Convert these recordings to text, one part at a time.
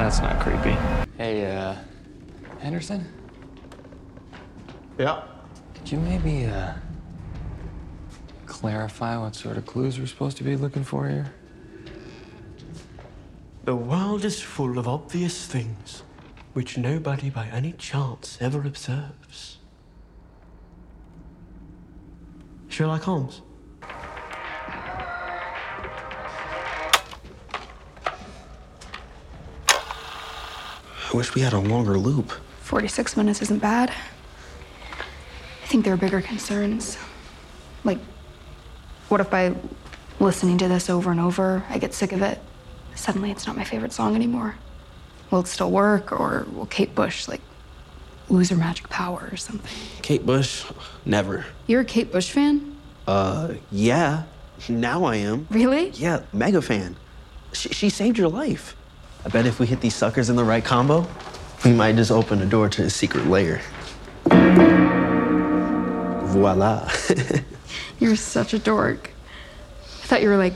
That's not creepy. Hey, uh, Henderson? Yeah. Could you maybe, uh, clarify what sort of clues we're supposed to be looking for here? The world is full of obvious things which nobody by any chance ever observes. Sherlock Holmes. I wish we had a longer loop. 46 minutes isn't bad. I think there are bigger concerns. Like, what if by listening to this over and over, I get sick of it? Suddenly it's not my favorite song anymore. Will it still work, or will Kate Bush, like, lose her magic power or something? Kate Bush? Never. You're a Kate Bush fan? Uh, yeah. Now I am. Really? Yeah, mega fan. She, she saved your life. I bet if we hit these suckers in the right combo, we might just open a door to a secret lair. Voila. You're such a dork. I thought you were like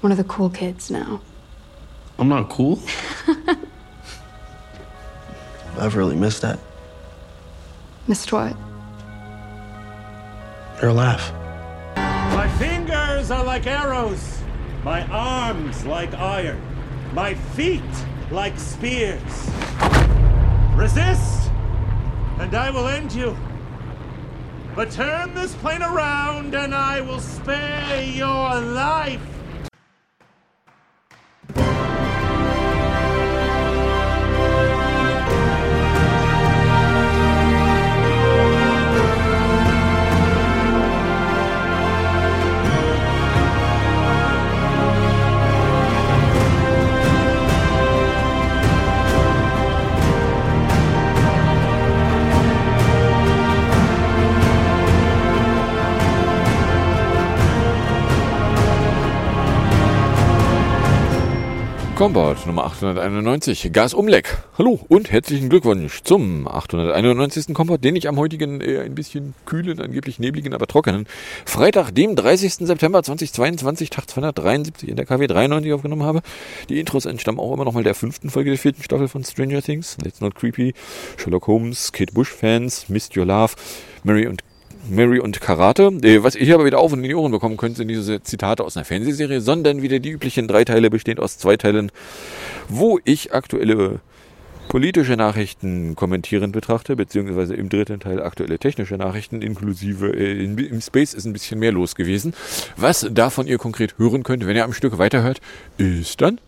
one of the cool kids now. I'm not cool. I've really missed that. Missed what? Your laugh. My fingers are like arrows, my arms like iron, my feet like spears. Resist, and I will end you. But turn this plane around, and I will spare your life. Combat Nummer 891, Gasumleck. Hallo und herzlichen Glückwunsch zum 891. Combat, den ich am heutigen eher ein bisschen kühlen, angeblich nebligen, aber trockenen Freitag, dem 30. September 2022, Tag 273 in der KW 93 aufgenommen habe. Die Intros entstammen auch immer noch mal der fünften Folge der vierten Staffel von Stranger Things. Let's Not Creepy, Sherlock Holmes, Kate Bush Fans, Missed Your Love, Mary und Mary und Karate. Äh, Was ihr aber wieder auf und in die Ohren bekommen könnt, sind diese Zitate aus einer Fernsehserie, sondern wieder die üblichen drei Teile, bestehend aus zwei Teilen, wo ich aktuelle politische Nachrichten kommentierend betrachte, beziehungsweise im dritten Teil aktuelle technische Nachrichten, inklusive äh, in, im Space ist ein bisschen mehr los gewesen. Was davon ihr konkret hören könnt, wenn ihr am Stück weiterhört, ist dann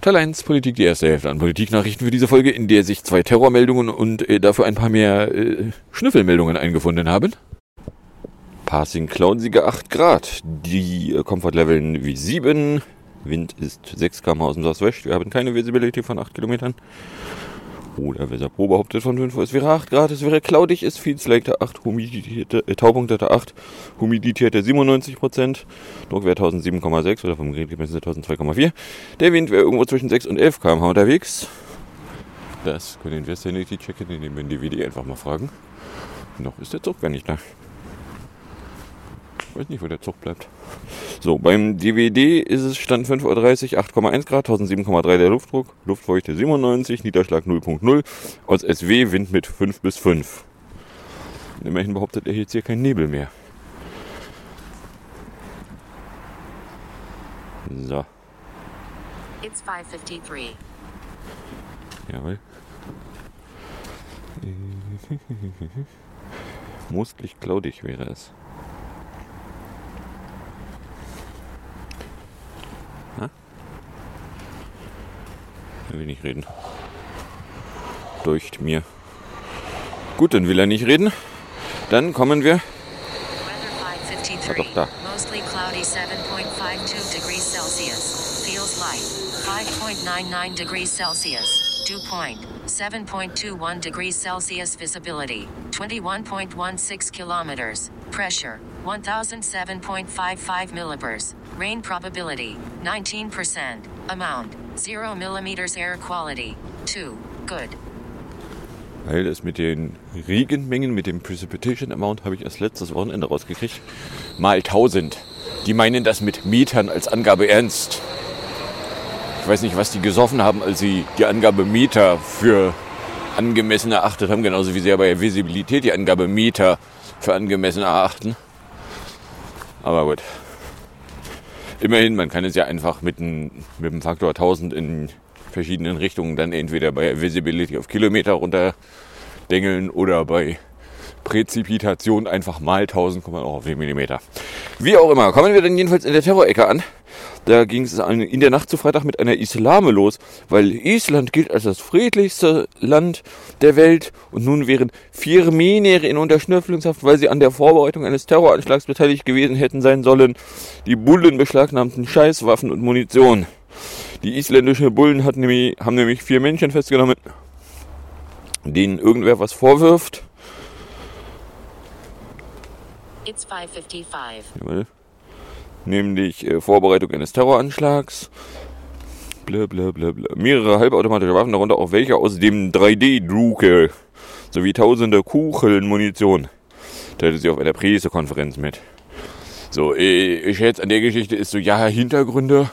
Teil 1 Politik, die erste Hälfte an Politiknachrichten für diese Folge, in der sich zwei Terrormeldungen und äh, dafür ein paar mehr äh, Schnüffelmeldungen eingefunden haben. Passing cloudsige 8 Grad. Die äh, Komfortleveln wie 7. Wind ist 6 km aus dem Südwest. Wir haben keine Visibility von 8 Kilometern. Oder Weser Pro behauptet von 5 Uhr, es wäre 8 Grad, es wäre cloudig, es viel Slater 8, Humidität, äh, Taupunktete 8, Humidität 97%, Druckwert 1007,6 oder vom Gerät gemessen 1002,4. Der Wind wäre irgendwo zwischen 6 und 11 km unterwegs. Das können wir Sanity checken, indem wir den DVD einfach mal fragen. Noch ist der Zug gar nicht da. Ich weiß nicht, wo der Zug bleibt. So, beim DVD ist es Stand 5.30 Uhr, 8,1 Grad, 1007,3 der Luftdruck, Luftfeuchte 97, Niederschlag 0.0, aus SW Wind mit 5 bis 5. Und immerhin behauptet er jetzt hier kein Nebel mehr. So, It's 553. jawohl. Mostlich cloudig wäre es. Na? Er will nicht reden. Deucht mir. Gut, dann will er nicht reden. Dann kommen wir. Weather 553. Ah, doch, da. Mostly cloudy 7.52 degrees Celsius. Feels light 5.99 degrees Celsius. Dew point 7.21 degrees Celsius. Visibility 21.16 kilometers. Pressure 1007.55 millibars. Rain probability 19%. Amount 0 millimeters. Air quality 2. Good. Weil es mit den Regenmengen, mit dem Precipitation Amount, habe ich erst letztes Wochenende rausgekriegt. Mal 1000. Die meinen das mit Metern als Angabe ernst. Ich weiß nicht, was die gesoffen haben, als sie die Angabe Meter für angemessen erachtet haben, genauso wie sie ja bei der Visibilität die Angabe Meter für angemessen erachten. Aber gut. Immerhin, man kann es ja einfach mit, ein, mit dem Faktor 1000 in verschiedenen Richtungen dann entweder bei Visibility auf Kilometer runterdengeln oder bei Präzipitation einfach mal 1000 kommt man auch auf 4 mm. Wie auch immer, kommen wir dann jedenfalls in der Terrorecke an. Da ging es in der Nacht zu Freitag mit einer Islame los, weil Island gilt als das friedlichste Land der Welt und nun wären vier Minere in Unterschnüfflungshaft, weil sie an der Vorbereitung eines Terroranschlags beteiligt gewesen hätten sein sollen. Die Bullen beschlagnahmten Scheißwaffen und Munition. Die isländischen Bullen nämlich, haben nämlich vier Menschen festgenommen, denen irgendwer was vorwirft. It's 555. Jawohl. Nämlich äh, Vorbereitung eines Terroranschlags. Bla bla bla bla. Mehrere halbautomatische Waffen, darunter auch welche aus dem 3D-Drucke. Sowie tausende Kucheln Munition. Teilte sie auf einer Pressekonferenz mit. So, äh, ich schätze, an der Geschichte ist so, ja, Hintergründe.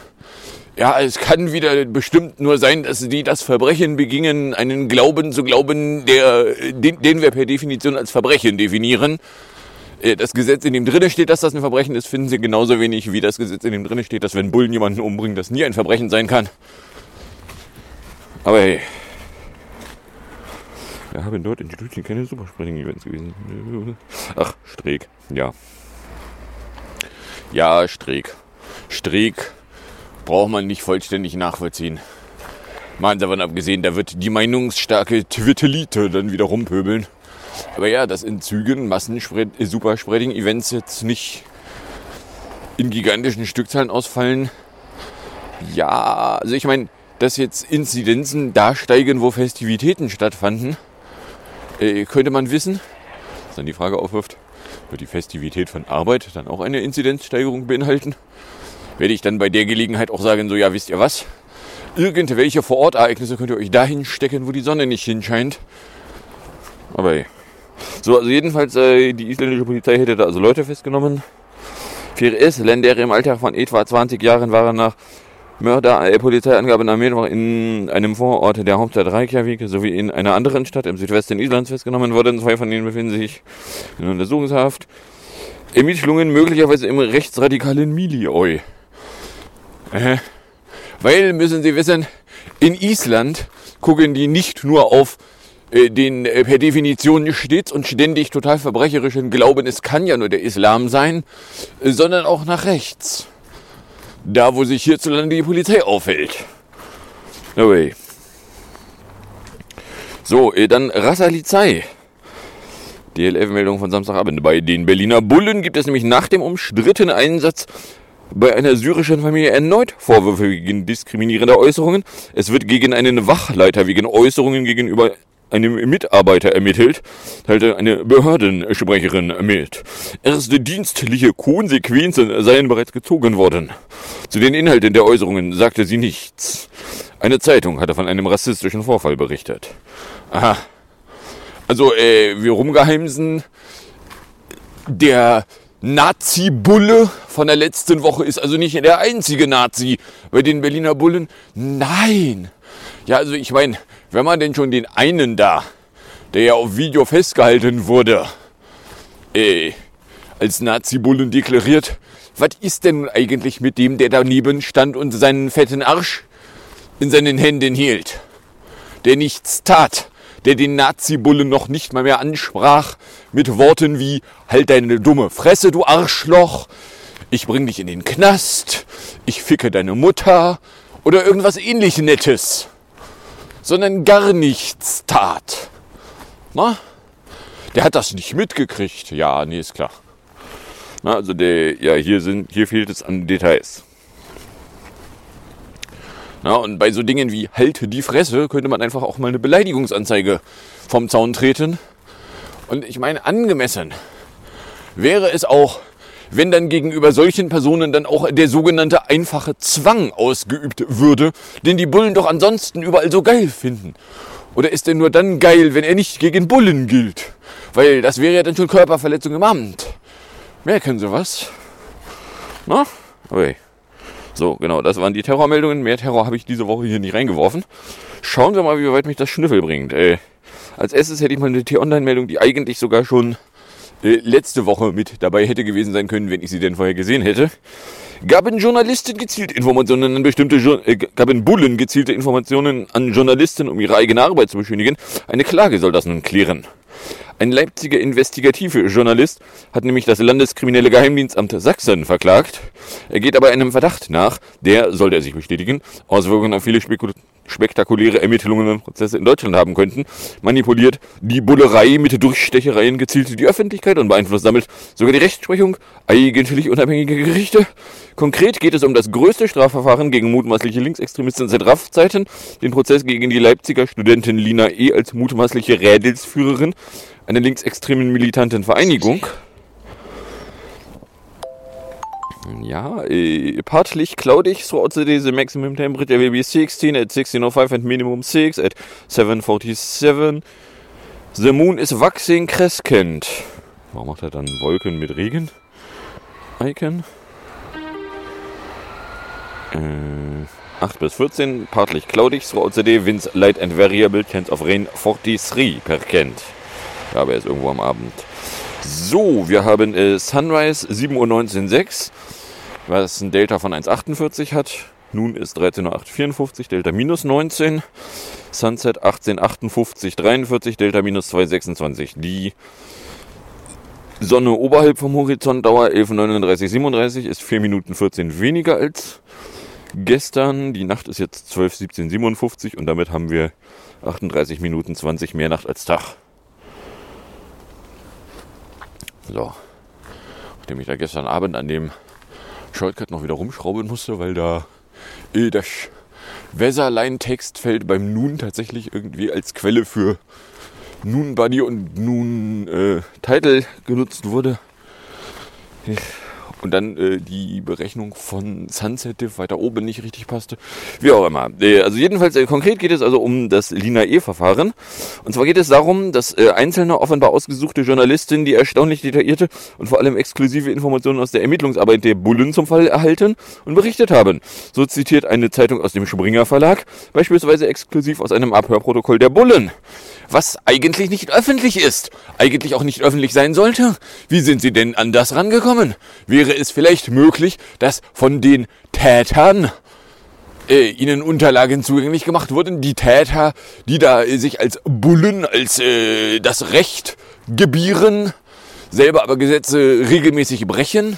Ja, es kann wieder bestimmt nur sein, dass die das Verbrechen begingen, einen Glauben zu glauben, der, den, den wir per Definition als Verbrechen definieren. Äh, Das Gesetz, in dem drinne steht, dass das ein Verbrechen ist, finden sie genauso wenig wie das Gesetz, in dem drinne steht, dass wenn Bullen jemanden umbringen, das nie ein Verbrechen sein kann. Aber hey. Wir haben dort in Studien keine Superspreading-Events gewesen. Ach, Streeck. Ja. Ja, Streeck. Streeck braucht man nicht vollständig nachvollziehen. Mal davon abgesehen, da wird die meinungsstarke Twittelite dann wieder rumpöbeln. Aber ja, dass in Zügen Massen-Superspreading-Events jetzt nicht in gigantischen Stückzahlen ausfallen. Ja, also ich meine, dass jetzt Inzidenzen da steigen, wo Festivitäten stattfanden, äh, könnte man wissen. Was dann die Frage aufwirft, wird die Festivität von Arbeit dann auch eine Inzidenzsteigerung beinhalten? Werde ich dann bei der Gelegenheit auch sagen, so ja, wisst ihr was? Irgendwelche Vorortereignisse könnt ihr euch dahin stecken, wo die Sonne nicht hinscheint. Aber ey. So, also jedenfalls, äh, die isländische Polizei hätte da also Leute festgenommen. Vier Isländer im Alter von etwa 20 Jahren waren nach Mörder, äh, Polizeiangaben am Mittwoch in einem Vorort der Hauptstadt Reykjavik sowie in einer anderen Stadt im Südwesten Islands festgenommen worden. Zwei von ihnen befinden sich in Untersuchungshaft. Ermittlungen möglicherweise im rechtsradikalen Milieu. Äh, weil, müssen Sie wissen, in Island gucken die nicht nur auf den äh, per Definition stets und ständig total verbrecherischen Glauben, es kann ja nur der Islam sein, äh, sondern auch nach rechts. Da, wo sich hierzulande die Polizei aufhält. No way. So, äh, dann Rassalizei. DLF-Meldung von Samstagabend. Bei den Berliner Bullen gibt es nämlich nach dem umstrittenen Einsatz bei einer syrischen Familie erneut Vorwürfe wegen diskriminierender Äußerungen. Es wird gegen einen Wachleiter wegen Äußerungen gegenüber einem Mitarbeiter ermittelt, teilte eine Behördensprecherin mit. Erste dienstliche Konsequenzen seien bereits gezogen worden. Zu den Inhalten der Äußerungen sagte sie nichts. Eine Zeitung hatte von einem rassistischen Vorfall berichtet. Aha. Also, äh, wir rumgeheimsen. Der Nazi-Bulle von der letzten Woche ist also nicht der einzige Nazi bei den Berliner Bullen. Nein. Ja, also ich meine, wenn man denn schon den einen da, der ja auf Video festgehalten wurde, äh, als Nazi-Bullen deklariert, was ist denn nun eigentlich mit dem, der daneben stand und seinen fetten Arsch in seinen Händen hielt? Der nichts tat, der den Nazi-Bullen noch nicht mal mehr ansprach mit Worten wie Halt deine dumme Fresse, du Arschloch, ich bring dich in den Knast, ich ficke deine Mutter oder irgendwas ähnlich Nettes, sondern gar nichts tat. Na? Der hat das nicht mitgekriegt. Ja, nee, ist klar. Na, also der, ja, hier sind, hier fehlt es an Details. Na, und bei so Dingen wie Halte die Fresse könnte man einfach auch mal eine Beleidigungsanzeige vom Zaun treten. Und ich meine, angemessen wäre es auch, wenn dann gegenüber solchen Personen dann auch der sogenannte einfache Zwang ausgeübt würde, den die Bullen doch ansonsten überall so geil finden. Oder ist er nur dann geil, wenn er nicht gegen Bullen gilt? Weil das wäre ja dann schon Körperverletzung im Amt. Merken Sie was? Na? Okay. So, genau, das waren die Terrormeldungen. Mehr Terror habe ich diese Woche hier nicht reingeworfen. Schauen wir mal, wie weit mich das Schnüffel bringt. Äh, als erstes hätte ich mal eine T-Online-Meldung, die eigentlich sogar schon letzte Woche mit dabei hätte gewesen sein können, wenn ich sie denn vorher gesehen hätte. Gaben Journalisten gezielt Informationen an bestimmte, äh, gaben Bullen gezielte Informationen an Journalisten, um ihre eigene Arbeit zu beschönigen. Eine Klage soll das nun klären. Ein Leipziger investigative Journalist hat nämlich das Landeskriminelle Geheimdienstamt Sachsen verklagt. Er geht aber einem Verdacht nach, der, sollte er sich bestätigen, Auswirkungen auf viele spektakuläre Ermittlungen und Prozesse in Deutschland haben könnten, manipuliert die Bullerei mit Durchstechereien gezielt die Öffentlichkeit und beeinflusst damit sogar die Rechtsprechung eigentlich unabhängiger Gerichte. Konkret geht es um das größte Strafverfahren gegen mutmaßliche Linksextremisten seit RAF-Zeiten, den Prozess gegen die Leipziger Studentin Lina E. als mutmaßliche Rädelsführerin einer linksextremen militanten Vereinigung. Ja, äh, partly cloudy throughout the day. The maximum temperature will be 16 at 16.05 and minimum 6 at 7.47. The moon is waxing crescent. Warum macht er dann Wolken mit Regen? Icon. Äh, 8 bis 14, partly cloudy throughout the day. Winds light and variable. Chance of rain 43 per Kent. Ja, aber er ist irgendwo am Abend. So, wir haben äh, Sunrise 7.19.6, was ein Delta von 1,48 hat. Nun ist 13.08.54, Uhr, Delta minus 19. Sunset 18.58, 43, Delta minus 2,26. Die Sonne oberhalb vom Horizont, Dauer 11.39, 37, ist 4 Minuten 14 weniger als gestern. Die Nacht ist jetzt 12, 17, 57 und damit haben wir 38 Minuten 20 mehr Nacht als Tag. So. Nachdem ich da gestern Abend an dem Shortcut noch wieder rumschrauben musste, weil da äh, das Weatherline-Textfeld beim Nun tatsächlich irgendwie als Quelle für Nun Buddy und Nun äh, Title genutzt wurde. Und dann äh, die Berechnung von Sunset Diff weiter oben nicht richtig passte. Wie auch immer. Äh, also jedenfalls äh, konkret geht es also um das Lina E-Verfahren. Und zwar geht es darum, dass äh, einzelne offenbar ausgesuchte Journalistinnen die erstaunlich detaillierte und vor allem exklusive Informationen aus der Ermittlungsarbeit der Bullen zum Fall erhalten und berichtet haben. So zitiert eine Zeitung aus dem Springer Verlag, beispielsweise exklusiv aus einem Abhörprotokoll der Bullen was eigentlich nicht öffentlich ist, eigentlich auch nicht öffentlich sein sollte. Wie sind Sie denn an das rangekommen? Wäre es vielleicht möglich, dass von den Tätern äh, Ihnen Unterlagen zugänglich gemacht wurden? Die Täter, die da äh, sich als Bullen, als äh, das Recht gebieren, selber aber Gesetze regelmäßig brechen?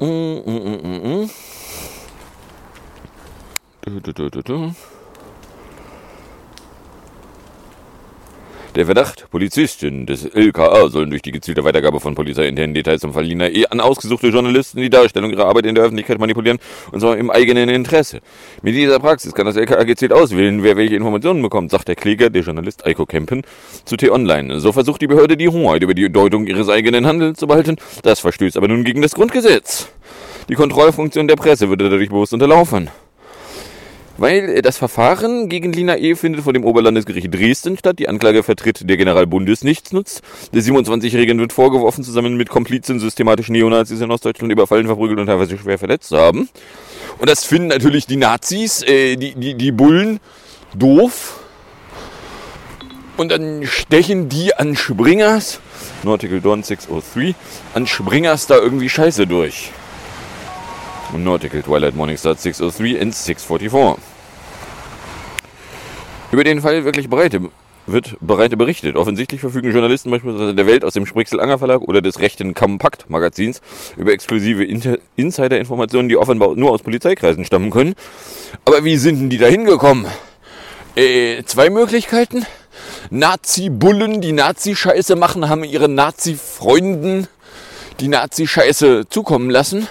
Mm, mm, mm, mm, mm. Du, du. Der Verdacht, Polizisten des LKA sollen durch die gezielte Weitergabe von polizeiinternen Details zum Fall Lina E. an ausgesuchte Journalisten die Darstellung ihrer Arbeit in der Öffentlichkeit manipulieren, und zwar im eigenen Interesse. Mit dieser Praxis kann das LKA gezielt auswählen, wer welche Informationen bekommt, sagt der Kläger, der Journalist Eiko Kempen, zu T-Online. So versucht die Behörde die Hoheit über die Deutung ihres eigenen Handelns zu behalten. Das verstößt aber nun gegen das Grundgesetz. Die Kontrollfunktion der Presse würde dadurch bewusst unterlaufen. Weil äh, das Verfahren gegen Lina E. findet vor dem Oberlandesgericht Dresden statt. Die Anklage vertritt der Generalbundes nichts nutzt. Der 27-Jährigen wird vorgeworfen, zusammen mit Komplizen systematisch Neonazis in Ostdeutschland überfallen, verprügelt und teilweise schwer verletzt zu haben. Und das finden natürlich die Nazis, äh, die, die, die Bullen, doof. Und dann stechen die an Springers, Nautical Dawn 603, an Springers da irgendwie Scheiße durch. Und Nautical Twilight Morningstar 603 and 644. Über den Fall wirklich breite, wird breite berichtet. Offensichtlich verfügen Journalisten beispielsweise der Welt aus dem Sprixel-Anger Verlag oder des rechten Kompakt Magazins über exklusive Insider-Informationen, die offenbar nur aus Polizeikreisen stammen können. Aber wie sind denn die da hingekommen? Äh, zwei Möglichkeiten. Nazi-Bullen, die Nazi-Scheiße machen, haben ihren Nazi-Freunden die Nazi-Scheiße zukommen lassen.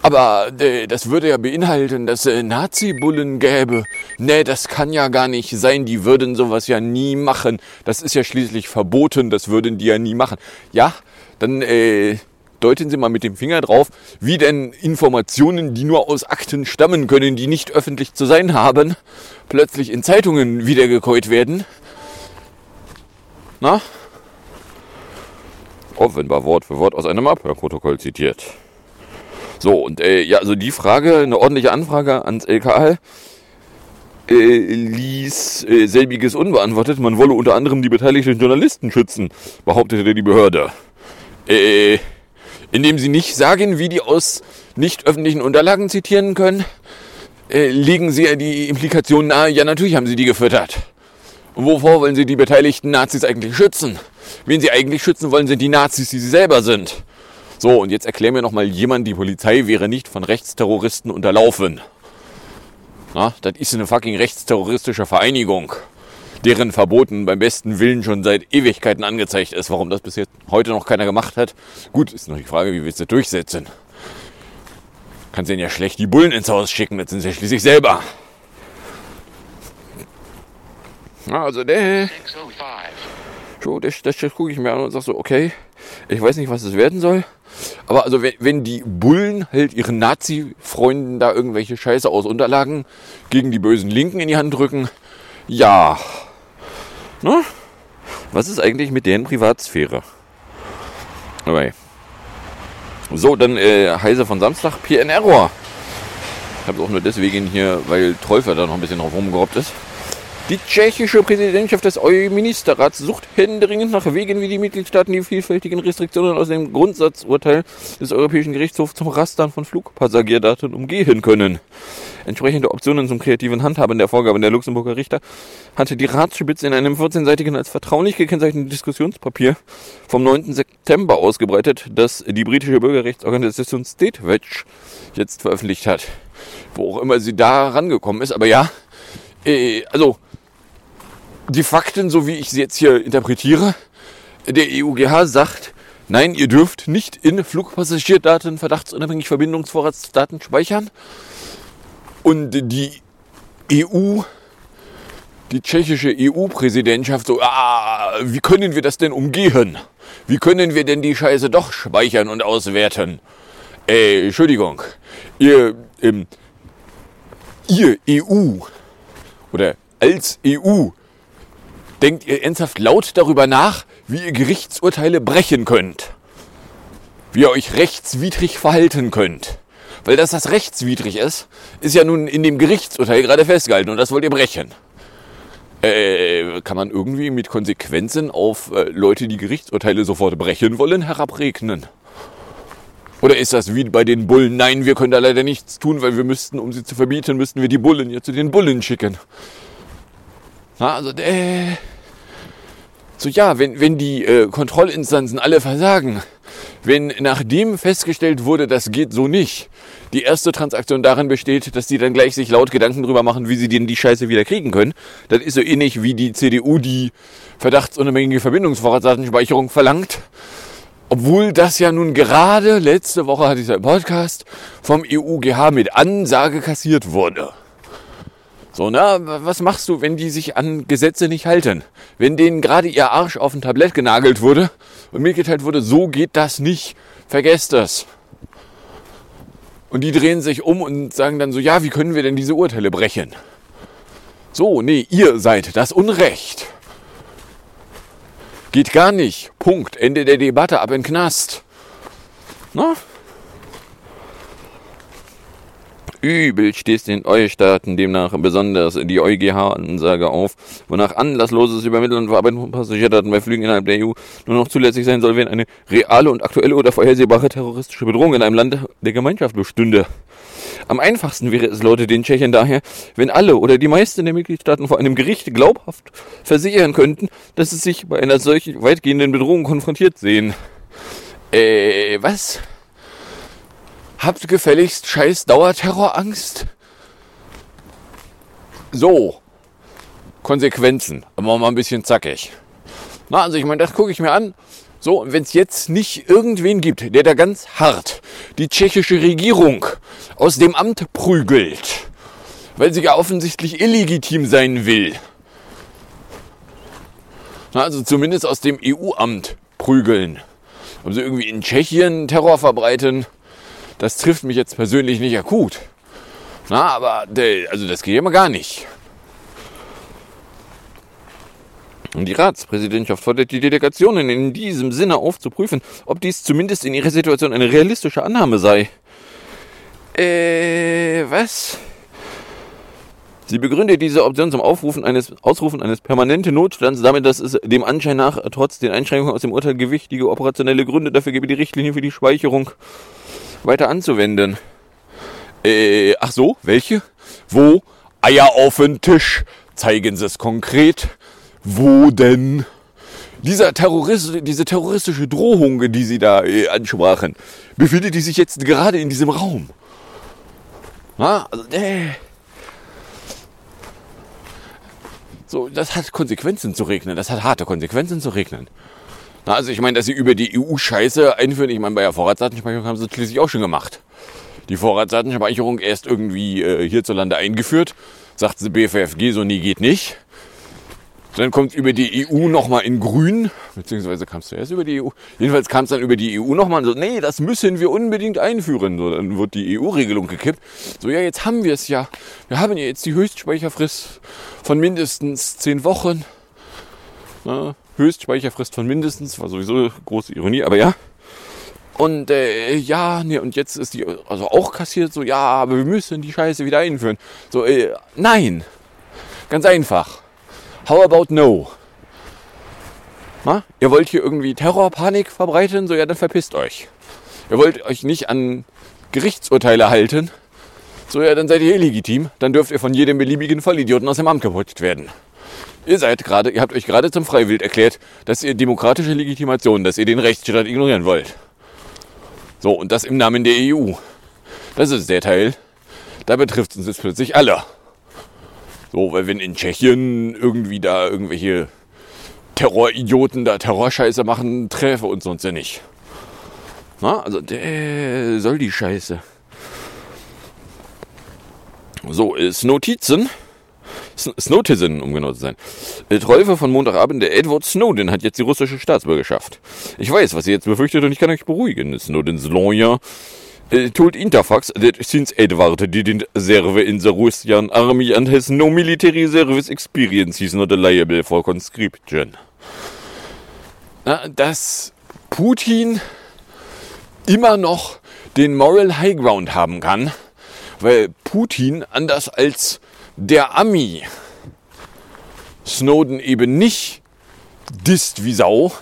Aber äh, das würde ja beinhalten, dass äh, Nazi-Bullen gäbe. Nee, das kann ja gar nicht sein. Die würden sowas ja nie machen. Das ist ja schließlich verboten. Das würden die ja nie machen. Ja, dann äh, deuten Sie mal mit dem Finger drauf, wie denn Informationen, die nur aus Akten stammen können, die nicht öffentlich zu sein haben, plötzlich in Zeitungen wiedergekäut werden. Na? Offenbar Wort für Wort aus einem Abhörprotokoll zitiert. So, und äh, ja, also die Frage, eine ordentliche Anfrage ans LKA, äh, ließ äh, selbiges unbeantwortet. Man wolle unter anderem die beteiligten Journalisten schützen, behauptete die Behörde. Äh, indem sie nicht sagen, wie die aus nicht öffentlichen Unterlagen zitieren können, äh, legen sie ja die Implikation nahe, ja natürlich haben sie die gefüttert. Und wovor wollen sie die beteiligten Nazis eigentlich schützen? Wen sie eigentlich schützen wollen, sind die Nazis, die sie selber sind. So, und jetzt erklär mir noch mal jemand, die Polizei wäre nicht von Rechtsterroristen unterlaufen. Na, das ist eine fucking rechtsterroristische Vereinigung, deren Verboten beim besten Willen schon seit Ewigkeiten angezeigt ist. Warum das bis jetzt heute noch keiner gemacht hat, gut, ist noch die Frage, wie willst du das durchsetzen? Kannst denen ja schlecht die Bullen ins Haus schicken, das sind sie ja schließlich selber. Na, also der, so, das, das, das gucke ich mir an und sag so, okay, ich weiß nicht, was es werden soll. Aber also wenn, wenn die Bullen halt ihren Nazi-Freunden da irgendwelche Scheiße aus Unterlagen gegen die bösen Linken in die Hand drücken, ja. Ne? Was ist eigentlich mit deren Privatsphäre? Okay. So, dann äh, Heise von Samstag, PN Error. Ich habe auch nur deswegen hier, weil Trolfer da noch ein bisschen drauf rumgerobbt ist. Die tschechische Präsidentschaft des EU-Ministerrats sucht händeringend nach Wegen, wie die Mitgliedstaaten die vielfältigen Restriktionen aus dem Grundsatzurteil des Europäischen Gerichtshofs zum Rastern von Flugpassagierdaten umgehen können. Entsprechende Optionen zum kreativen Handhaben der Vorgaben der Luxemburger Richter hatte die Ratsspitze in einem 14-seitigen als vertraulich gekennzeichneten Diskussionspapier vom 9. September ausgebreitet, das die britische Bürgerrechtsorganisation State Watch jetzt veröffentlicht hat. Wo auch immer sie da rangekommen ist, aber ja, äh, also die Fakten, so wie ich sie jetzt hier interpretiere, der EUGH sagt, nein, ihr dürft nicht in Flugpassagierdaten verdachtsunabhängig Verbindungsvorratsdaten speichern. Und die EU, die tschechische EU-Präsidentschaft so, ah, wie können wir das denn umgehen? Wie können wir denn die Scheiße doch speichern und auswerten? Äh, Entschuldigung, ihr, ähm, ihr EU oder als EU denkt ihr ernsthaft laut darüber nach, wie ihr Gerichtsurteile brechen könnt. Wie ihr euch rechtswidrig verhalten könnt. Weil dass das rechtswidrig ist, ist ja nun in dem Gerichtsurteil gerade festgehalten und das wollt ihr brechen. Äh, kann man irgendwie mit Konsequenzen auf äh, Leute, die Gerichtsurteile sofort brechen wollen, herabregnen? Oder ist das wie bei den Bullen? Nein, wir können da leider nichts tun, weil wir müssten, um sie zu verbieten, müssten wir die Bullen ja zu den Bullen schicken. Na, also, äh, so ja, wenn, wenn die äh, Kontrollinstanzen alle versagen, wenn nachdem festgestellt wurde, das geht so nicht, die erste Transaktion darin besteht, dass die dann gleich sich laut Gedanken drüber machen, wie sie denn die Scheiße wieder kriegen können, das ist so ähnlich wie die CDU die verdachtsunabhängige Verbindungsvorratsdatenspeicherung verlangt. Obwohl das ja nun gerade letzte Woche hatte ich ja im Podcast vom EUGH mit Ansage kassiert wurde. So, na, was machst du, wenn die sich an Gesetze nicht halten? Wenn denen gerade ihr Arsch auf ein Tablett genagelt wurde und mitgeteilt wurde, so geht das nicht, vergesst das. Und die drehen sich um und sagen dann so, ja, wie können wir denn diese Urteile brechen? So, nee, ihr seid das Unrecht. Geht gar nicht. Punkt. Ende der Debatte, ab in den Knast. Na? Übel stehst in EU-Staaten demnach besonders die EuGH-Ansage auf, wonach anlassloses Übermitteln und Verarbeiten von Passagierdaten bei Flügen innerhalb der EU nur noch zulässig sein soll, wenn eine reale und aktuelle oder vorhersehbare terroristische Bedrohung in einem Land der Gemeinschaft bestünde. Am einfachsten wäre es laut den Tschechen daher, wenn alle oder die meisten der Mitgliedstaaten vor einem Gericht glaubhaft versichern könnten, dass sie sich bei einer solch weitgehenden Bedrohung konfrontiert sehen. Äh, was? Habt gefälligst scheiß Dauerterrorangst? So. Konsequenzen. Aber mal ein bisschen zackig. Na, also ich meine, das gucke ich mir an. So, und wenn es jetzt nicht irgendwen gibt, der da ganz hart die tschechische Regierung aus dem Amt prügelt, weil sie ja offensichtlich illegitim sein will. Na, also zumindest aus dem EU-Amt prügeln. Ob sie irgendwie in Tschechien Terror verbreiten, das trifft mich jetzt persönlich nicht akut. Na, aber also das geht ja mal gar nicht. Und die Ratspräsidentschaft fordert die Delegationen in diesem Sinne aufzuprüfen, ob dies zumindest in ihrer Situation eine realistische Annahme sei. Äh, was? Sie begründet diese Option zum Aufrufen eines, Ausrufen eines permanenten Notstands damit, dass es dem Anschein nach trotz den Einschränkungen aus dem Urteil gewichtige operationelle Gründe dafür gebe, die Richtlinie für die Speicherung weiter anzuwenden. Äh, ach so, welche? Wo? Eier auf den Tisch. Zeigen Sie es konkret. Wo denn? Dieser Terrorist, diese terroristische Drohung, die Sie da äh, ansprachen, befindet die sich jetzt gerade in diesem Raum? Na, also, äh. So, das hat Konsequenzen zu regnen. Das hat harte Konsequenzen zu regnen. Na, also ich meine, dass sie über die EU-Scheiße einführen, ich meine, bei der Vorratsdatenspeicherung haben sie das schließlich auch schon gemacht. Die Vorratsdatenspeicherung erst irgendwie äh, hierzulande eingeführt, sagt sie BFFG, so nie geht nicht. Dann kommt über die EU nochmal in grün, beziehungsweise kam es zuerst über die EU. Jedenfalls kam es dann über die EU nochmal so, nee, das müssen wir unbedingt einführen. So, dann wird die EU-Regelung gekippt. So, ja, jetzt haben wir es ja. Wir haben ja jetzt die Höchstspeicherfrist von mindestens zehn Wochen. Ja, Höchstspeicherfrist von mindestens, war sowieso große Ironie, aber ja. Und äh, ja, nee, und jetzt ist die also auch kassiert, so, ja, aber wir müssen die Scheiße wieder einführen. So, äh, nein. Ganz einfach. How about no? Na? Ihr wollt hier irgendwie Terrorpanik verbreiten? So, ja, dann verpisst euch. Ihr wollt euch nicht an Gerichtsurteile halten? So, ja, dann seid ihr illegitim. Dann dürft ihr von jedem beliebigen Vollidioten aus dem Amt geputscht werden. Ihr seid gerade, ihr habt euch gerade zum Freiwild erklärt, dass ihr demokratische Legitimation, dass ihr den Rechtsstaat ignorieren wollt. So, und das im Namen der EU. Das ist der Teil. Da betrifft uns jetzt plötzlich alle. So, weil wenn in Tschechien irgendwie da irgendwelche Terroridioten da Terrorscheiße machen, treffe uns sonst ja nicht. Na, also der soll die Scheiße. So, ist Notizen. Snowtizen, um genau zu sein. Der Teufel von Montagabend, der Edward Snowden, hat jetzt die russische Staatsbürgerschaft. Ich weiß, was ihr jetzt befürchtet und ich kann euch beruhigen. Snowdens Lawyer uh, told Interfax that since Edward didn't serve in the Russian army and has no military service experience, he's not liable for conscription. Na, dass Putin immer noch den Moral High Ground haben kann, weil Putin anders als der Ami Snowden eben nicht disst wie Sau,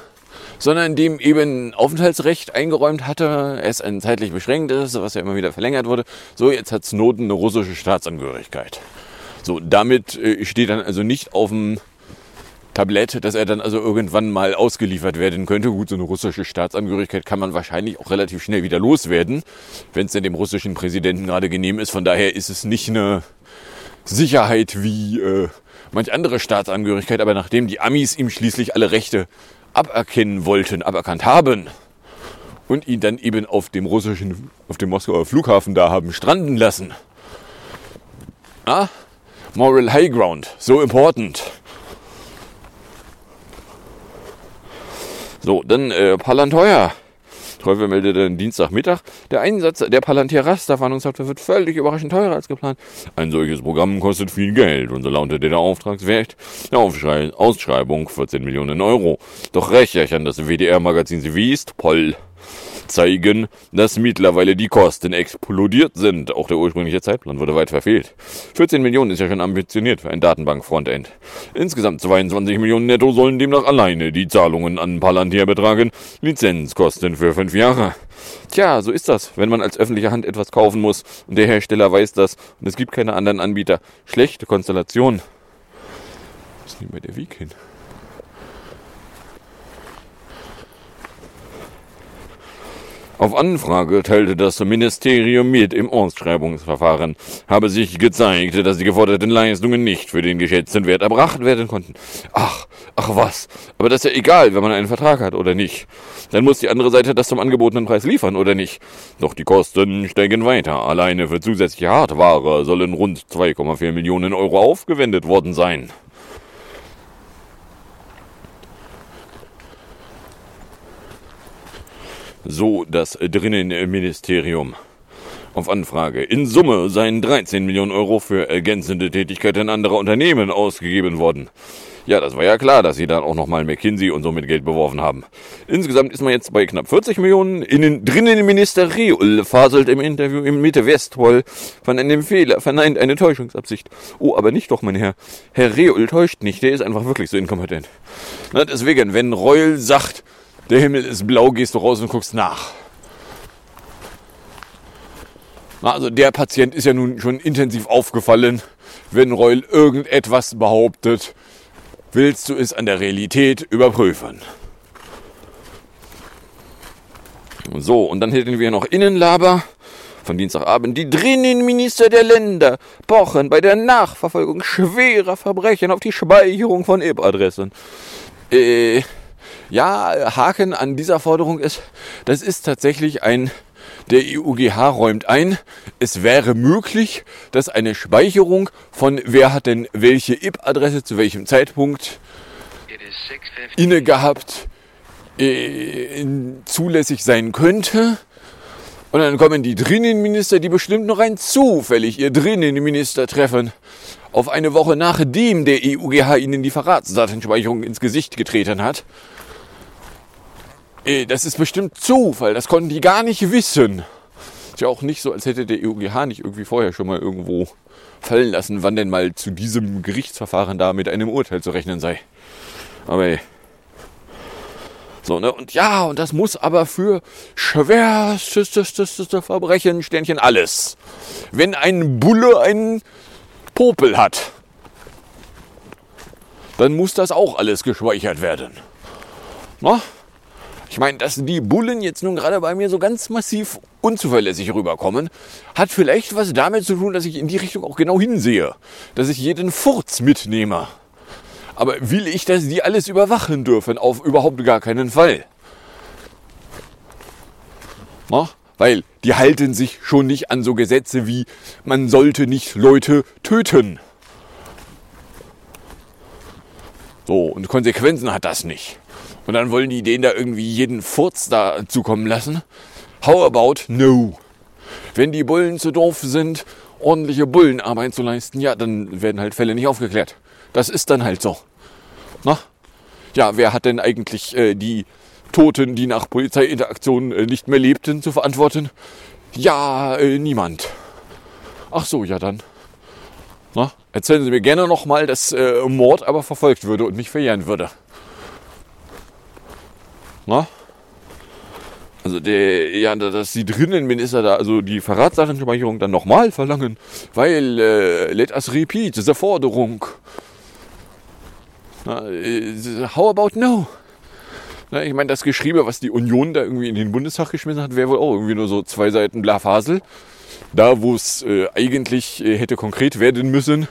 sondern dem eben Aufenthaltsrecht eingeräumt hatte, es ein zeitlich beschränkt ist, was ja immer wieder verlängert wurde. So, jetzt hat Snowden eine russische Staatsangehörigkeit. So, damit äh, steht dann also nicht auf dem Tablett, dass er dann also irgendwann mal ausgeliefert werden könnte. Gut, so eine russische Staatsangehörigkeit kann man wahrscheinlich auch relativ schnell wieder loswerden, wenn es denn dem russischen Präsidenten gerade genehm ist. Von daher ist es nicht eine Sicherheit wie äh, manch andere Staatsangehörigkeit, aber nachdem die Amis ihm schließlich alle Rechte aberkennen wollten, aberkannt haben und ihn dann eben auf dem russischen, auf dem Moskauer Flughafen da haben stranden lassen. Ah, Moral High Ground, so important. So, dann äh, Palantir. Teufel meldete Dienstagmittag, der Einsatz der Palantir Rasterfahndungssoftware wird völlig überraschend teurer als geplant. Ein solches Programm kostet viel Geld und so lautete der Auftragswert der Aufschrei Ausschreibung 14 Millionen Euro. Doch Recherchen des WDR-Magazins Wiest, Poll, zeigen, dass mittlerweile die Kosten explodiert sind. Auch der ursprüngliche Zeitplan wurde weit verfehlt. 14 Millionen ist ja schon ambitioniert für ein Datenbank-Frontend. Insgesamt 22 Millionen netto sollen demnach alleine die Zahlungen an Palantir betragen. Lizenzkosten für fünf Jahre. Tja, so ist das, wenn man als öffentliche Hand etwas kaufen muss und der Hersteller weiß das und es gibt keine anderen Anbieter. Schlechte Konstellation. Was ist denn bei der Weg hin? Auf Anfrage teilte das Ministerium mit im Ausschreibungsverfahren, habe sich gezeigt, dass die geforderten Leistungen nicht für den geschätzten Wert erbracht werden konnten. Ach, ach was, aber das ist ja egal, wenn man einen Vertrag hat oder nicht. Dann muss die andere Seite das zum angebotenen Preis liefern oder nicht. Doch die Kosten steigen weiter. Alleine für zusätzliche Hardware sollen rund 2,4 Millionen Euro aufgewendet worden sein. So das Drinnenministerium. Auf Anfrage. In Summe seien 13 Millionen Euro für ergänzende Tätigkeiten anderer Unternehmen ausgegeben worden. Ja, das war ja klar, dass sie dann auch nochmal McKinsey und so mit Geld beworfen haben. Insgesamt ist man jetzt bei knapp 40 Millionen. Innen, drinnen Minister Reul faselt im Interview im Mitte Westwoll von einem Fehler, verneint eine Täuschungsabsicht. Oh, aber nicht doch, mein Herr. Herr Reul täuscht nicht, der ist einfach wirklich so inkompetent. Na, deswegen, wenn Reul sagt, der Himmel ist blau, gehst du raus und guckst nach. Na, also der Patient ist ja nun schon intensiv aufgefallen, wenn Reul irgendetwas behauptet, willst du es an der Realität überprüfen. So, und dann hätten wir noch Innenlaber von Dienstagabend. Die Drinnenminister der Länder pochen bei der Nachverfolgung schwerer Verbrechen auf die Speicherung von IP-Adressen. Äh, ja, Haken an dieser Forderung ist, das ist tatsächlich ein der EUGH räumt ein, es wäre möglich, dass eine Speicherung von wer hat denn welche IP-Adresse zu welchem Zeitpunkt inne gehabt äh, zulässig sein könnte. Und dann kommen die Drinnenminister, die bestimmt noch rein zufällig ihr Drinnenminister treffen, auf eine Woche nachdem der EUGH ihnen die Verratsdatenspeicherung ins Gesicht getreten hat. Das ist bestimmt Zufall, das konnten die gar nicht wissen. Ist ja auch nicht so, als hätte der EUGH nicht irgendwie vorher schon mal irgendwo fallen lassen, wann denn mal zu diesem Gerichtsverfahren da mit einem Urteil zu rechnen sei. Aber ey. So, ne? Und ja, und das muss aber für schwersteste Verbrechen, Sternchen, alles. Wenn ein Bulle einen Popel hat, dann muss das auch alles gespeichert werden. Na? Ich meine, dass die Bullen jetzt nun gerade bei mir so ganz massiv unzuverlässig rüberkommen, hat vielleicht was damit zu tun, dass ich in die Richtung auch genau hinsehe. Dass ich jeden Furz mitnehme. Aber will ich, dass die alles überwachen dürfen? Auf überhaupt gar keinen Fall. Na? Weil die halten sich schon nicht an so Gesetze wie man sollte nicht Leute töten. So, und Konsequenzen hat das nicht. Und dann wollen die denen da irgendwie jeden Furz da zukommen lassen. How about no? Wenn die Bullen zu doof sind, ordentliche Bullenarbeit zu leisten, ja, dann werden halt Fälle nicht aufgeklärt. Das ist dann halt so. Na? Ja, wer hat denn eigentlich äh, die Toten, die nach Polizeiinteraktion äh, nicht mehr lebten, zu verantworten? Ja, äh, niemand. Ach so, ja dann. Na? Erzählen Sie mir gerne nochmal, dass äh, Mord aber verfolgt würde und mich verjähren würde. Na? Also der, ja, dass die Drinnenminister da also die Verratsdatenspeicherung dann nochmal verlangen, weil äh, let us repeat, diese Forderung. Na, äh, how about no? Na, ich meine, das Geschriebe, was die Union da irgendwie in den Bundestag geschmissen hat, wäre wohl auch irgendwie nur so zwei Seiten Blafasel. Da, wo es äh, eigentlich äh, hätte konkret werden müssen.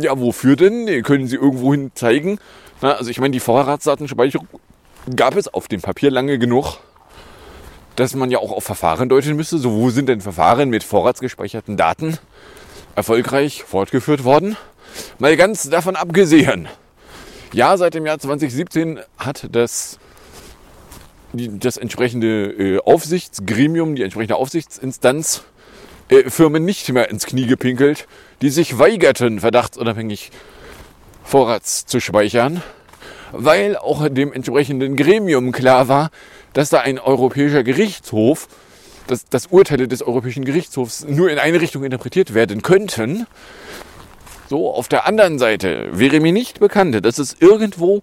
Ja, wofür denn? Können Sie irgendwohin zeigen? Na, also ich meine, die Vorratsdatenspeicherung gab es auf dem Papier lange genug, dass man ja auch auf Verfahren deuten müsste. So, wo sind denn Verfahren mit vorratsgespeicherten Daten erfolgreich fortgeführt worden? Mal ganz davon abgesehen. Ja, seit dem Jahr 2017 hat das, das entsprechende äh, Aufsichtsgremium, die entsprechende Aufsichtsinstanz äh, Firmen nicht mehr ins Knie gepinkelt, die sich weigerten, verdachtsunabhängig Vorrats zu speichern weil auch dem entsprechenden Gremium klar war, dass da ein europäischer Gerichtshof, dass, dass Urteile des Europäischen Gerichtshofs nur in eine Richtung interpretiert werden könnten. So, auf der anderen Seite wäre mir nicht bekannt, dass es irgendwo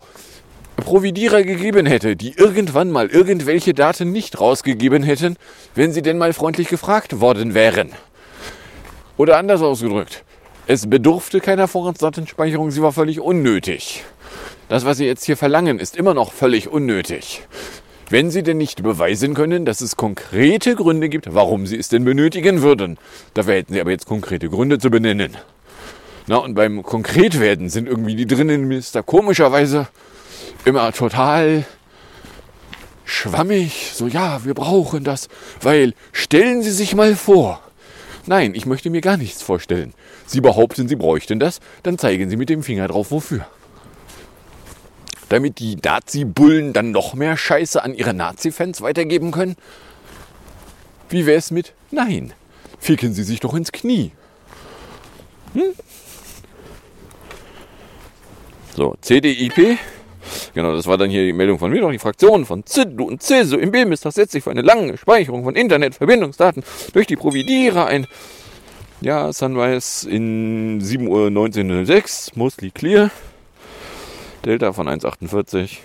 Providierer gegeben hätte, die irgendwann mal irgendwelche Daten nicht rausgegeben hätten, wenn sie denn mal freundlich gefragt worden wären. Oder anders ausgedrückt, es bedurfte keiner Vorratsdatenspeicherung, sie war völlig unnötig. Das, was Sie jetzt hier verlangen, ist immer noch völlig unnötig. Wenn Sie denn nicht beweisen können, dass es konkrete Gründe gibt, warum Sie es denn benötigen würden. Dafür hätten Sie aber jetzt konkrete Gründe zu benennen. Na, und beim Konkretwerden sind irgendwie die Drinnenminister komischerweise immer total schwammig. So, ja, wir brauchen das, weil stellen Sie sich mal vor. Nein, ich möchte mir gar nichts vorstellen. Sie behaupten, Sie bräuchten das, dann zeigen Sie mit dem Finger drauf, wofür damit die Nazi-Bullen dann noch mehr Scheiße an ihre Nazi-Fans weitergeben können? Wie wär's mit Nein? Ficken Sie sich doch ins Knie. Hm? So, CDIP. Genau, das war dann hier die Meldung von mir, doch die Fraktion von CIDU und CISU im Bildmistag setzt sich für eine lange Speicherung von Internetverbindungsdaten durch die Providierer ein. Ja, Sunrise in 7 Uhr 1906, mostly clear. Delta von 1,48.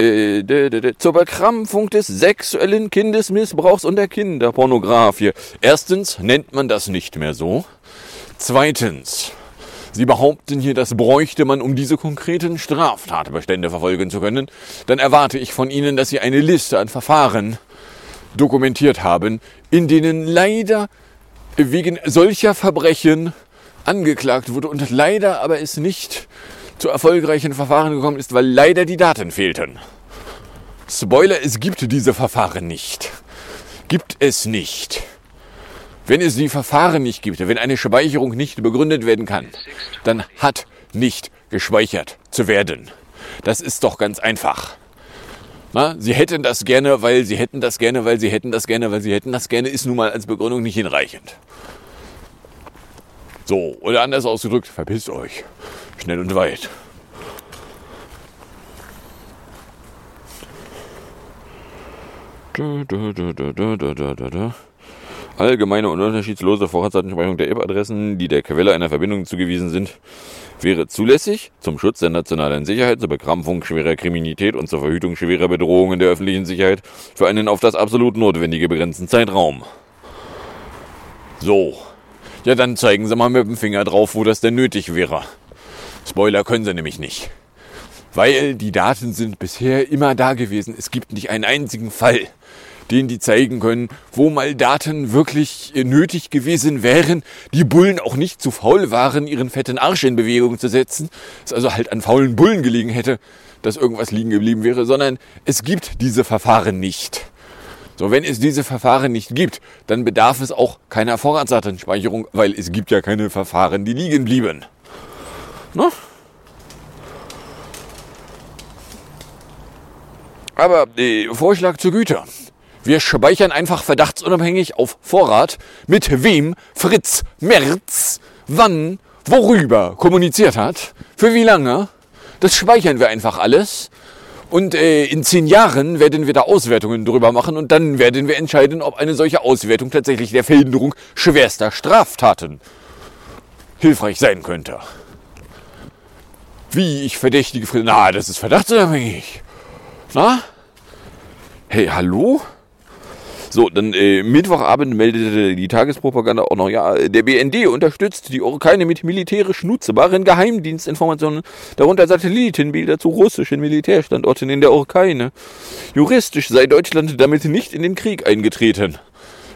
Äh, zur Bekrampfung des sexuellen Kindesmissbrauchs und der Kinderpornografie. Erstens nennt man das nicht mehr so. Zweitens, Sie behaupten hier, das bräuchte man, um diese konkreten Straftatbestände verfolgen zu können. Dann erwarte ich von Ihnen, dass Sie eine Liste an Verfahren dokumentiert haben, in denen leider wegen solcher Verbrechen angeklagt wurde und leider aber es nicht zu erfolgreichen Verfahren gekommen ist, weil leider die Daten fehlten. Spoiler, es gibt diese Verfahren nicht. Gibt es nicht. Wenn es die Verfahren nicht gibt, wenn eine Speicherung nicht begründet werden kann, dann hat nicht gespeichert zu werden. Das ist doch ganz einfach. Na, sie hätten das gerne, weil sie hätten das gerne, weil sie hätten das gerne, weil sie hätten das gerne, ist nun mal als Begründung nicht hinreichend. So, oder anders ausgedrückt, verpisst euch. Schnell und weit. Allgemeine und unterschiedslose Vorratsdatenspeicherung der IP-Adressen, die der Quelle einer Verbindung zugewiesen sind, wäre zulässig zum Schutz der nationalen Sicherheit, zur Bekrampfung schwerer Kriminalität und zur Verhütung schwerer Bedrohungen der öffentlichen Sicherheit für einen auf das absolut notwendige begrenzten Zeitraum. So, ja, dann zeigen Sie mal mit dem Finger drauf, wo das denn nötig wäre. Spoiler können Sie nämlich nicht. Weil die Daten sind bisher immer da gewesen. Es gibt nicht einen einzigen Fall, den die zeigen können, wo mal Daten wirklich nötig gewesen wären, die Bullen auch nicht zu faul waren, ihren fetten Arsch in Bewegung zu setzen, es also halt an faulen Bullen gelegen hätte, dass irgendwas liegen geblieben wäre, sondern es gibt diese Verfahren nicht. So, wenn es diese Verfahren nicht gibt, dann bedarf es auch keiner Vorratsdatenspeicherung, weil es gibt ja keine Verfahren, die liegen blieben. Ne? Aber äh, Vorschlag zur Güte. Wir speichern einfach verdachtsunabhängig auf Vorrat, mit wem Fritz Merz wann worüber kommuniziert hat, für wie lange. Das speichern wir einfach alles. Und äh, in zehn Jahren werden wir da Auswertungen drüber machen und dann werden wir entscheiden, ob eine solche Auswertung tatsächlich der Verhinderung schwerster Straftaten hilfreich sein könnte. Wie ich verdächtige, na, das ist verdachtsunabhängig. Na? Hey, hallo? So, dann äh, Mittwochabend meldete die Tagespropaganda auch noch, ja, der BND unterstützt die Ukraine mit militärisch nutzbaren Geheimdienstinformationen, darunter Satellitenbilder zu russischen Militärstandorten in der Ukraine. Juristisch sei Deutschland damit nicht in den Krieg eingetreten,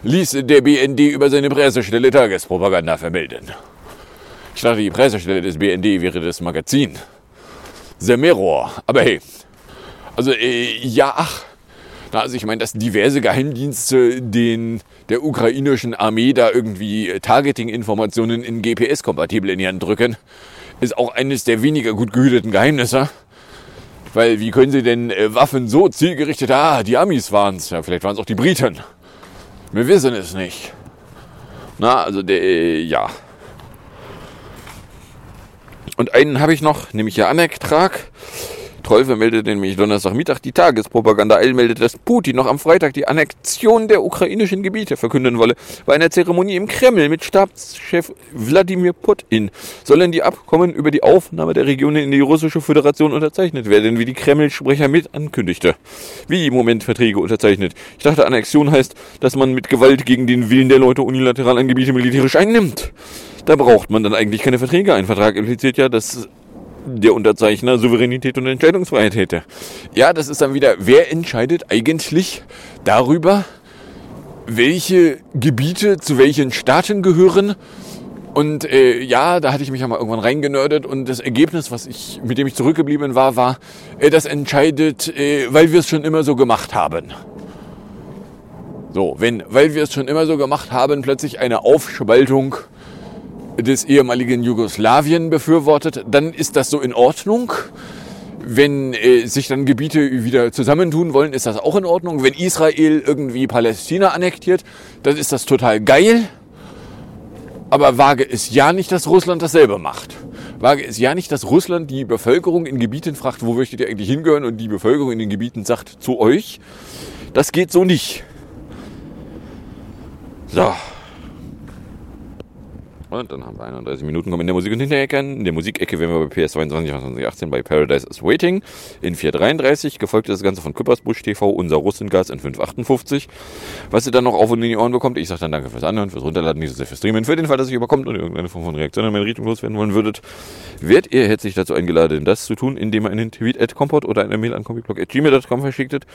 ließ der BND über seine Pressestelle Tagespropaganda vermelden. Ich dachte, die Pressestelle des BND wäre das Magazin. The Mirror. Aber hey, also, äh, ja, ach. Na, also ich meine, dass diverse Geheimdienste den der ukrainischen Armee da irgendwie äh, Targeting-Informationen in GPS-kompatibel in die Hand drücken, ist auch eines der weniger gut gehüteten Geheimnisse. Weil wie können sie denn äh, Waffen so zielgerichtet, ah, die Amis waren's, ja, vielleicht waren es auch die Briten. Wir wissen es nicht. Na, also der, äh, ja. Und einen habe ich noch, nämlich ja Anek-Trag. Trolfe meldete nämlich Donnerstagmittag die Tagespropaganda. Eil meldet, dass Putin noch am Freitag die Annexion der ukrainischen Gebiete verkünden wolle. Bei einer Zeremonie im Kreml mit Stabschef Wladimir Putin sollen die Abkommen über die Aufnahme der Regionen in die russische Föderation unterzeichnet werden, wie die Kreml-Sprecher mit ankündigte. Wie im Moment Verträge unterzeichnet. Ich dachte, Annexion heißt, dass man mit Gewalt gegen den Willen der Leute unilateral ein Gebiet militärisch einnimmt. Da braucht man dann eigentlich keine Verträge. Ein Vertrag impliziert ja, dass der Unterzeichner Souveränität und Entscheidungsfreiheit hätte. Ja, das ist dann wieder, wer entscheidet eigentlich darüber, welche Gebiete zu welchen Staaten gehören? Und äh, ja, da hatte ich mich ja mal irgendwann reingenördet und das Ergebnis, was ich, mit dem ich zurückgeblieben war, war, äh, das entscheidet, äh, weil wir es schon immer so gemacht haben. So, wenn, weil wir es schon immer so gemacht haben, plötzlich eine Aufspaltung des ehemaligen Jugoslawien befürwortet, dann ist das so in Ordnung. Wenn äh, sich dann Gebiete wieder zusammentun wollen, ist das auch in Ordnung. Wenn Israel irgendwie Palästina annektiert, dann ist das total geil. Aber wage es ja nicht, dass Russland dasselbe macht. Wage es ja nicht, dass Russland die Bevölkerung in Gebieten fragt, wo möchtet ihr eigentlich hingehören und die Bevölkerung in den Gebieten sagt, zu euch. Das geht so nicht. So. Und dann haben wir 31 Minuten kommen in der Musik- und Hinterecke. In der Musikecke wären wir bei PS22 2018 bei Paradise is Waiting in 433. Gefolgt ist das Ganze von Küppersbusch TV, unser Russengas in 558. Was ihr dann noch auf und in die Ohren bekommt, ich sage dann danke fürs Anhören, fürs Runterladen, nicht so sehr fürs Streamen. Für den Fall, dass ihr überkommt und irgendeine Form von Reaktion an meine Richtung loswerden wollen würdet, werdet ihr herzlich dazu eingeladen, das zu tun, indem ihr einen Tweet at Compot oder eine Mail an comicblog.gmail.com verschicktet.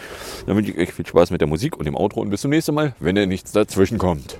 Dann wünsche ich euch viel Spaß mit der Musik und dem Outro und bis zum nächsten Mal, wenn ihr nichts dazwischen kommt.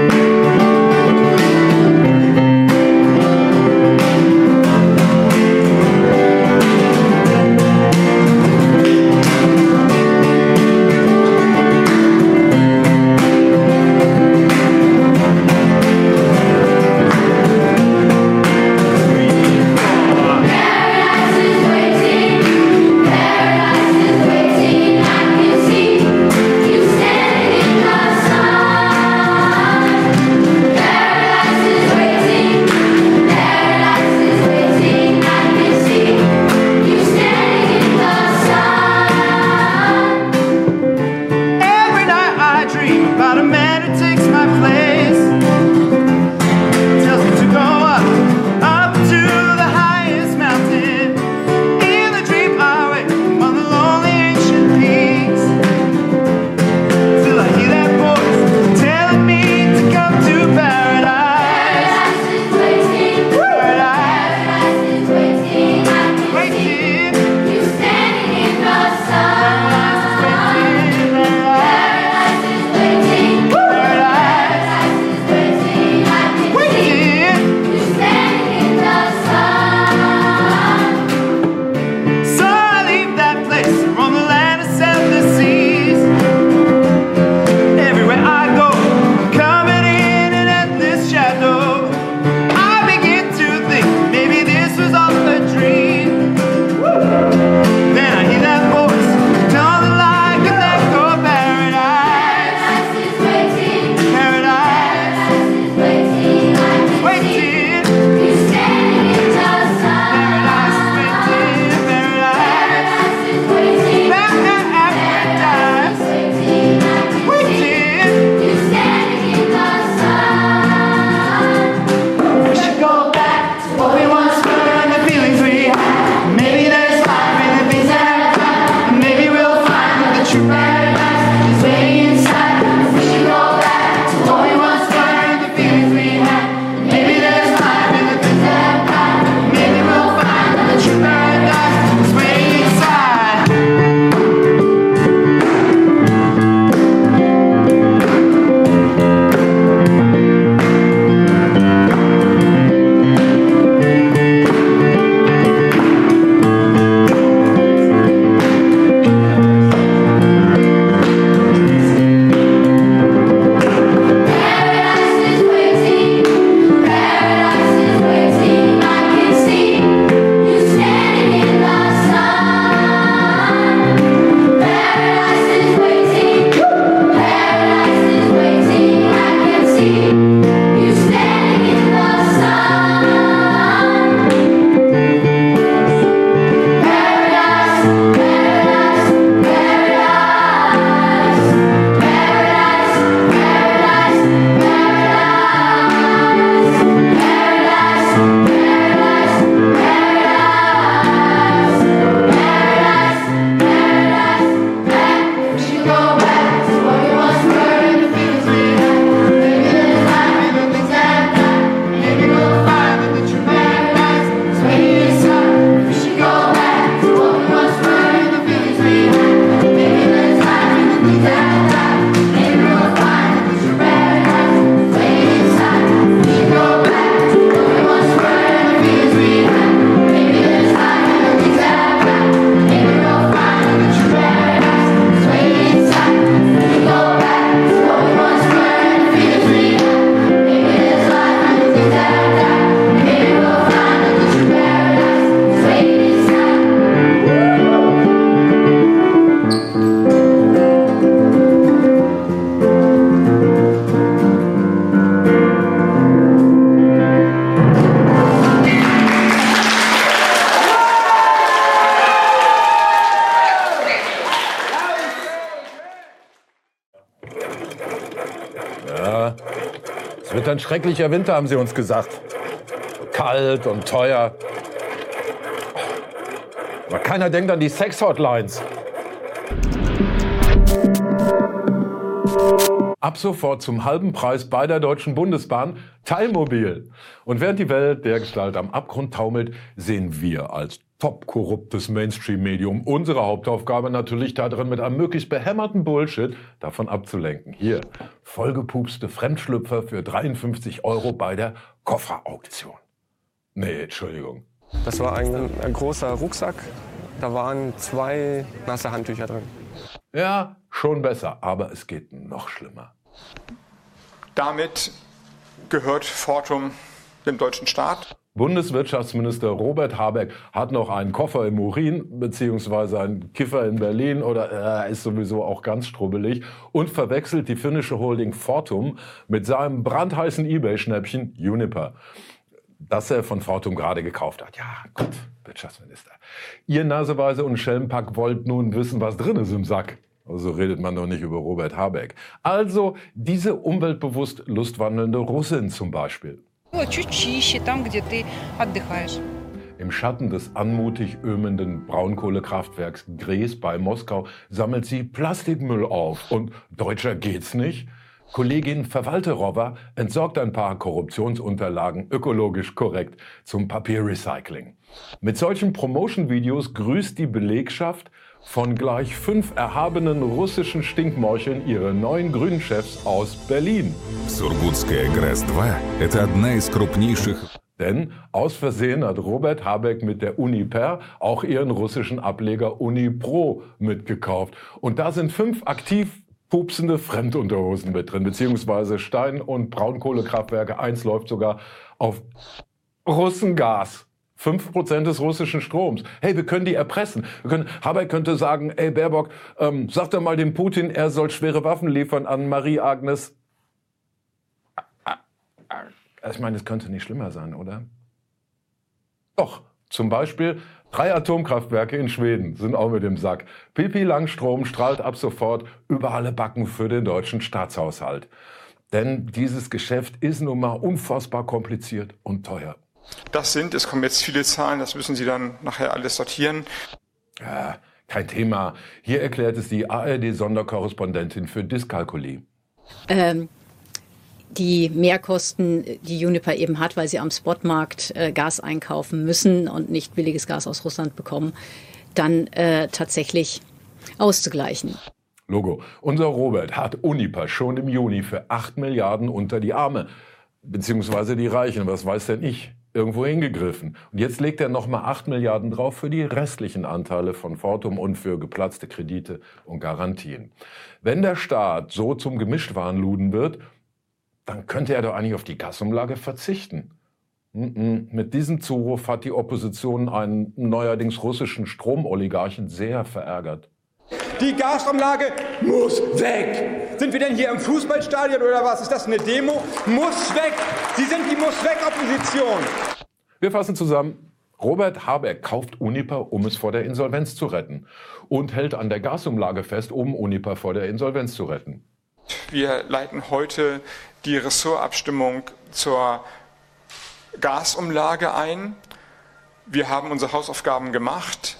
schrecklicher Winter, haben sie uns gesagt. Kalt und teuer. Aber keiner denkt an die Sex-Hotlines. Ab sofort zum halben Preis bei der Deutschen Bundesbahn Teilmobil. Und während die Welt der Gestalt am Abgrund taumelt, sehen wir als top korruptes Mainstream-Medium unsere Hauptaufgabe natürlich darin, mit einem möglichst behämmerten Bullshit davon abzulenken. Hier, vollgepupste Fremdschlüpfer für 53 Euro bei der Kofferauktion. Nee, Entschuldigung. Das war ein, ein großer Rucksack. Da waren zwei nasse Handtücher drin. Ja, schon besser, aber es geht noch schlimmer. Damit gehört Fortum dem deutschen Staat. Bundeswirtschaftsminister Robert Habeck hat noch einen Koffer im Urin, beziehungsweise einen Kiffer in Berlin oder er äh, ist sowieso auch ganz strubbelig und verwechselt die finnische Holding Fortum mit seinem brandheißen Ebay-Schnäppchen Uniper, das er von Fortum gerade gekauft hat. Ja, gut, Wirtschaftsminister. Ihr Naseweise und Schelmpack wollt nun wissen, was drin ist im Sack. So also redet man doch nicht über Robert Habeck. Also diese umweltbewusst lustwandelnde Russin zum Beispiel. Im Schatten des anmutig ömenden Braunkohlekraftwerks Gres bei Moskau sammelt sie Plastikmüll auf. Und deutscher geht's nicht? Kollegin Verwalterowa entsorgt ein paar Korruptionsunterlagen ökologisch korrekt zum Papierrecycling. Mit solchen Promotion-Videos grüßt die Belegschaft von gleich fünf erhabenen russischen Stinkmorcheln ihre neuen grünen Chefs aus Berlin. Сургутская ГРЭС-2 – это одна из крупнейших denn aus Versehen hat Robert Habeck mit der Uniper auch ihren russischen Ableger Unipro mitgekauft. Und da sind fünf aktiv pupsende Fremdunterhosen mit drin, beziehungsweise Stein- und Braunkohlekraftwerke. Eins läuft sogar auf Russengas. 5% des russischen Stroms. Hey, wir können die erpressen. Wir können, Habeck könnte sagen, ey Baerbock, ähm, sag doch mal dem Putin, er soll schwere Waffen liefern an Marie-Agnes. Ich meine, es könnte nicht schlimmer sein, oder? Doch, zum Beispiel drei Atomkraftwerke in Schweden sind auch mit dem Sack. Pipi Langstrom strahlt ab sofort über alle Backen für den deutschen Staatshaushalt. Denn dieses Geschäft ist nun mal unfassbar kompliziert und teuer. Das sind, es kommen jetzt viele Zahlen, das müssen Sie dann nachher alles sortieren. Ja, kein Thema. Hier erklärt es die ARD-Sonderkorrespondentin für Dyskalkulie. Ähm, die Mehrkosten, die Juniper eben hat, weil sie am Spotmarkt äh, Gas einkaufen müssen und nicht billiges Gas aus Russland bekommen, dann äh, tatsächlich auszugleichen. Logo. Unser Robert hat Uniper schon im Juni für 8 Milliarden unter die Arme. Beziehungsweise die Reichen. Was weiß denn ich? Irgendwo hingegriffen. Und jetzt legt er nochmal 8 Milliarden drauf für die restlichen Anteile von Fortum und für geplatzte Kredite und Garantien. Wenn der Staat so zum Gemischtwarenluden wird, dann könnte er doch eigentlich auf die Gasumlage verzichten. Mit diesem Zuruf hat die Opposition einen neuerdings russischen Stromoligarchen sehr verärgert. Die Gasumlage muss weg. Sind wir denn hier im Fußballstadion oder was? Ist das eine Demo? Muss weg. Sie sind die Muss weg Opposition. Wir fassen zusammen. Robert Habeck kauft Uniper, um es vor der Insolvenz zu retten und hält an der Gasumlage fest, um Uniper vor der Insolvenz zu retten. Wir leiten heute die Ressortabstimmung zur Gasumlage ein. Wir haben unsere Hausaufgaben gemacht.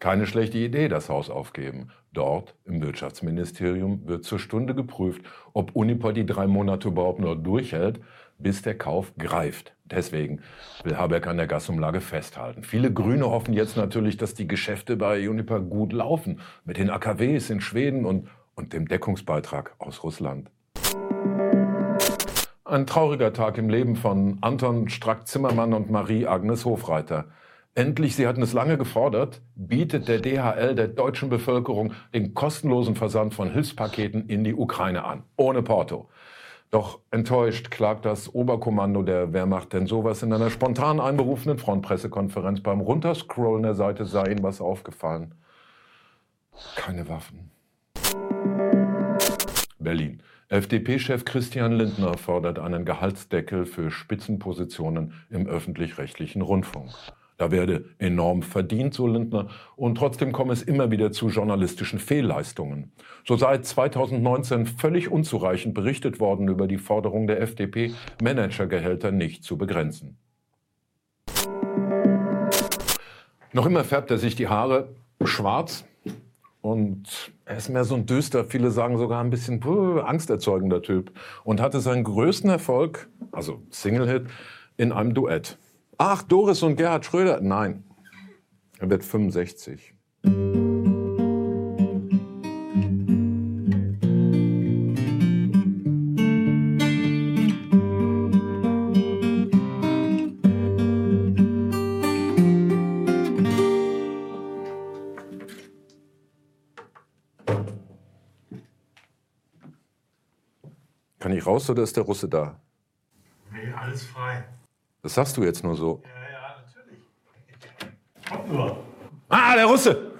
Keine schlechte Idee, das Haus aufgeben. Dort im Wirtschaftsministerium wird zur Stunde geprüft, ob Uniper die drei Monate überhaupt nur durchhält, bis der Kauf greift. Deswegen will Habeck an der Gasumlage festhalten. Viele Grüne hoffen jetzt natürlich, dass die Geschäfte bei Uniper gut laufen, mit den AKWs in Schweden und, und dem Deckungsbeitrag aus Russland. Ein trauriger Tag im Leben von Anton Strack-Zimmermann und Marie-Agnes Hofreiter. Endlich, Sie hatten es lange gefordert, bietet der DHL der deutschen Bevölkerung den kostenlosen Versand von Hilfspaketen in die Ukraine an, ohne Porto. Doch enttäuscht klagt das Oberkommando der Wehrmacht, denn sowas in einer spontan einberufenen Frontpressekonferenz beim Runterscrollen der Seite sei ihnen was aufgefallen. Keine Waffen. Berlin. FDP-Chef Christian Lindner fordert einen Gehaltsdeckel für Spitzenpositionen im öffentlich-rechtlichen Rundfunk. Da werde enorm verdient, so Lindner, und trotzdem komme es immer wieder zu journalistischen Fehlleistungen. So sei 2019 völlig unzureichend berichtet worden über die Forderung der FDP, Managergehälter nicht zu begrenzen. Noch immer färbt er sich die Haare schwarz und er ist mehr so ein düster, viele sagen sogar ein bisschen puh, angsterzeugender Typ und hatte seinen größten Erfolg, also Single-Hit, in einem Duett. Ach, Doris und Gerhard Schröder? Nein, er wird 65. Kann ich raus oder ist der Russe da? Nee, alles frei. Das sagst du jetzt nur so. Ja, ja, natürlich. Kommt nur. Ah, der Russe!